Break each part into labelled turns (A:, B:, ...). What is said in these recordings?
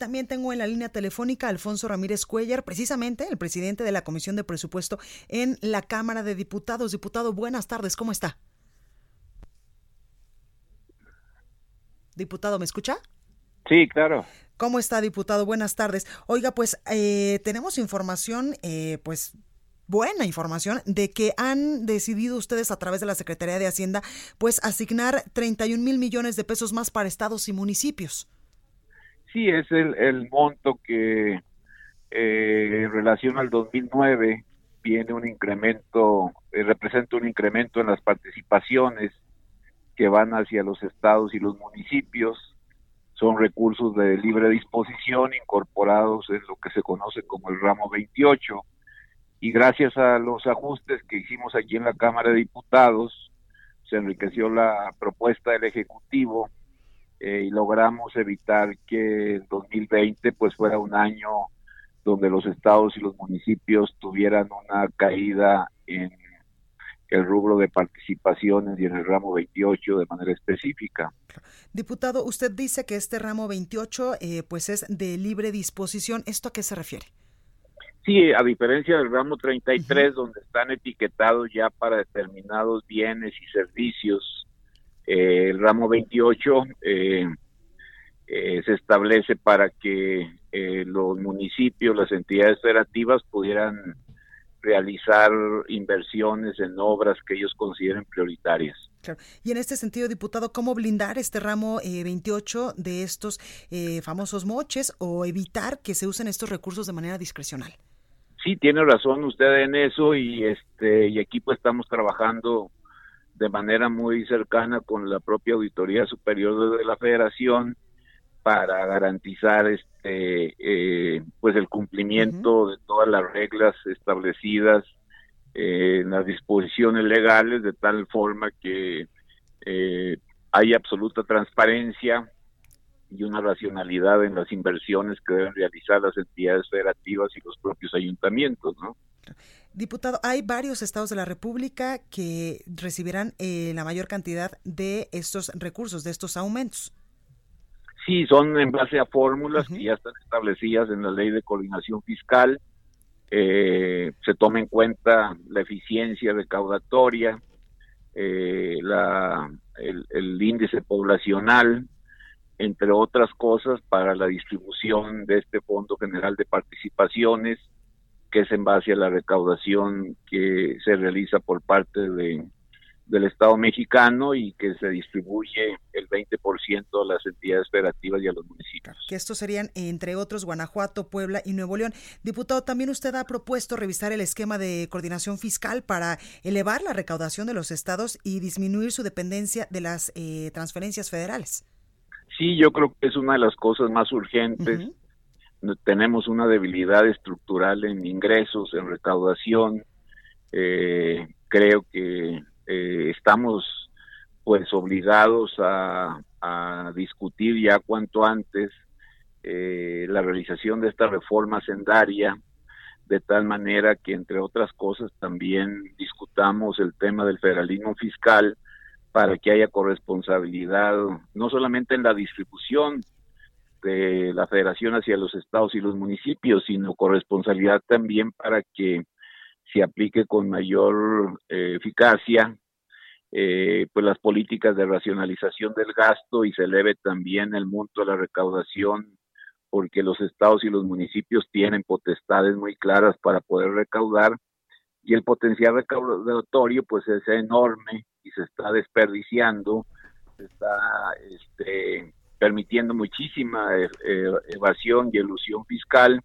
A: También tengo en la línea telefónica a Alfonso Ramírez Cuellar, precisamente el presidente de la Comisión de Presupuesto en la Cámara de Diputados. Diputado, buenas tardes, ¿cómo está? Diputado, ¿me escucha?
B: Sí, claro.
A: ¿Cómo está, diputado? Buenas tardes. Oiga, pues eh, tenemos información, eh, pues buena información de que han decidido ustedes a través de la Secretaría de Hacienda, pues asignar 31 mil millones de pesos más para estados y municipios.
B: Sí, es el, el monto que eh, en relación al 2009 viene un incremento, eh, representa un incremento en las participaciones que van hacia los estados y los municipios. Son recursos de libre disposición incorporados en lo que se conoce como el ramo 28. Y gracias a los ajustes que hicimos aquí en la Cámara de Diputados, se enriqueció la propuesta del Ejecutivo eh, y logramos evitar que el 2020 pues fuera un año donde los estados y los municipios tuvieran una caída en el rubro de participaciones y en el ramo 28 de manera específica.
A: Diputado, usted dice que este ramo 28 eh, pues es de libre disposición. ¿Esto a qué se refiere?
B: Sí, a diferencia del ramo 33, donde están etiquetados ya para determinados bienes y servicios, el ramo 28 eh, eh, se establece para que eh, los municipios, las entidades federativas pudieran realizar inversiones en obras que ellos consideren prioritarias.
A: Claro. Y en este sentido, diputado, ¿cómo blindar este ramo eh, 28 de estos eh, famosos moches o evitar que se usen estos recursos de manera discrecional?
B: Sí, tiene razón usted en eso y este y aquí pues estamos trabajando de manera muy cercana con la propia Auditoría Superior de la Federación para garantizar este eh, pues el cumplimiento de todas las reglas establecidas eh, en las disposiciones legales de tal forma que eh, hay absoluta transparencia y una racionalidad en las inversiones que deben realizar las entidades federativas y los propios ayuntamientos, ¿no?
A: Diputado, hay varios estados de la República que recibirán eh, la mayor cantidad de estos recursos, de estos aumentos.
B: Sí, son en base a fórmulas que ya están establecidas en la ley de coordinación fiscal. Eh, se toma en cuenta la eficiencia recaudatoria, eh, la, el, el índice poblacional, entre otras cosas, para la distribución de este Fondo General de Participaciones, que es en base a la recaudación que se realiza por parte de, del Estado mexicano y que se distribuye el 20% a las entidades federativas y a los municipios.
A: Que estos serían, entre otros, Guanajuato, Puebla y Nuevo León. Diputado, también usted ha propuesto revisar el esquema de coordinación fiscal para elevar la recaudación de los estados y disminuir su dependencia de las eh, transferencias federales.
B: Sí, yo creo que es una de las cosas más urgentes. Uh -huh. Tenemos una debilidad estructural en ingresos, en recaudación. Eh, creo que eh, estamos pues obligados a, discutir ya cuanto antes eh, la realización de esta reforma sendaria de tal manera que entre otras cosas también discutamos el tema del federalismo fiscal para que haya corresponsabilidad no solamente en la distribución de la federación hacia los estados y los municipios, sino corresponsabilidad también para que se aplique con mayor eh, eficacia eh, pues las políticas de racionalización del gasto y se eleve también el monto de la recaudación porque los estados y los municipios tienen potestades muy claras para poder recaudar y el potencial recaudatorio pues es enorme y se está desperdiciando, se está este, permitiendo muchísima eh, evasión y elusión fiscal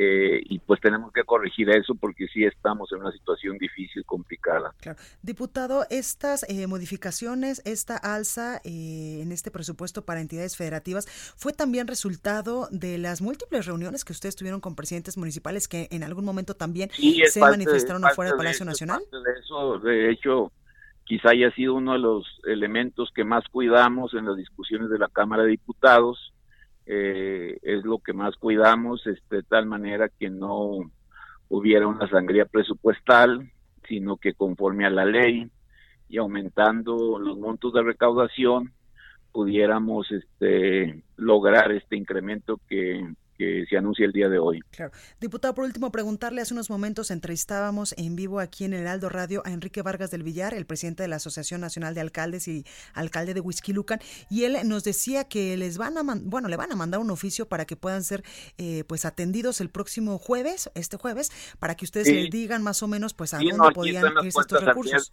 B: eh, y pues tenemos que corregir eso porque sí estamos en una situación difícil, complicada.
A: Claro. Diputado, estas eh, modificaciones, esta alza eh, en este presupuesto para entidades federativas, ¿fue también resultado de las múltiples reuniones que ustedes tuvieron con presidentes municipales que en algún momento también se manifestaron afuera del Palacio Nacional?
B: De eso, de hecho, quizá haya sido uno de los elementos que más cuidamos en las discusiones de la Cámara de Diputados. Eh, es lo que más cuidamos, este, de tal manera que no hubiera una sangría presupuestal, sino que conforme a la ley y aumentando los montos de recaudación, pudiéramos este, lograr este incremento que, que se anuncia el día de hoy.
A: Claro. Diputado, por último, preguntarle, hace unos momentos entrevistábamos en vivo aquí en el Heraldo Radio a Enrique Vargas del Villar, el presidente de la Asociación Nacional de Alcaldes y alcalde de Huizquilucan, y él nos decía que les van a, bueno, le van a mandar un oficio para que puedan ser eh, pues atendidos el próximo jueves, este jueves, para que ustedes les digan más o menos pues a dónde podían irse estos recursos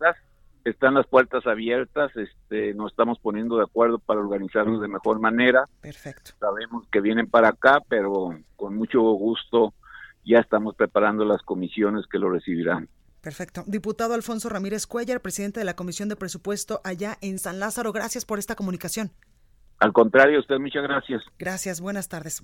B: están las puertas abiertas, este, nos estamos poniendo de acuerdo para organizarnos de mejor manera.
A: Perfecto.
B: Sabemos que vienen para acá, pero con mucho gusto ya estamos preparando las comisiones que lo recibirán.
A: Perfecto. Diputado Alfonso Ramírez Cuellar, presidente de la Comisión de Presupuesto allá en San Lázaro, gracias por esta comunicación.
B: Al contrario, usted muchas gracias.
A: Gracias, buenas tardes.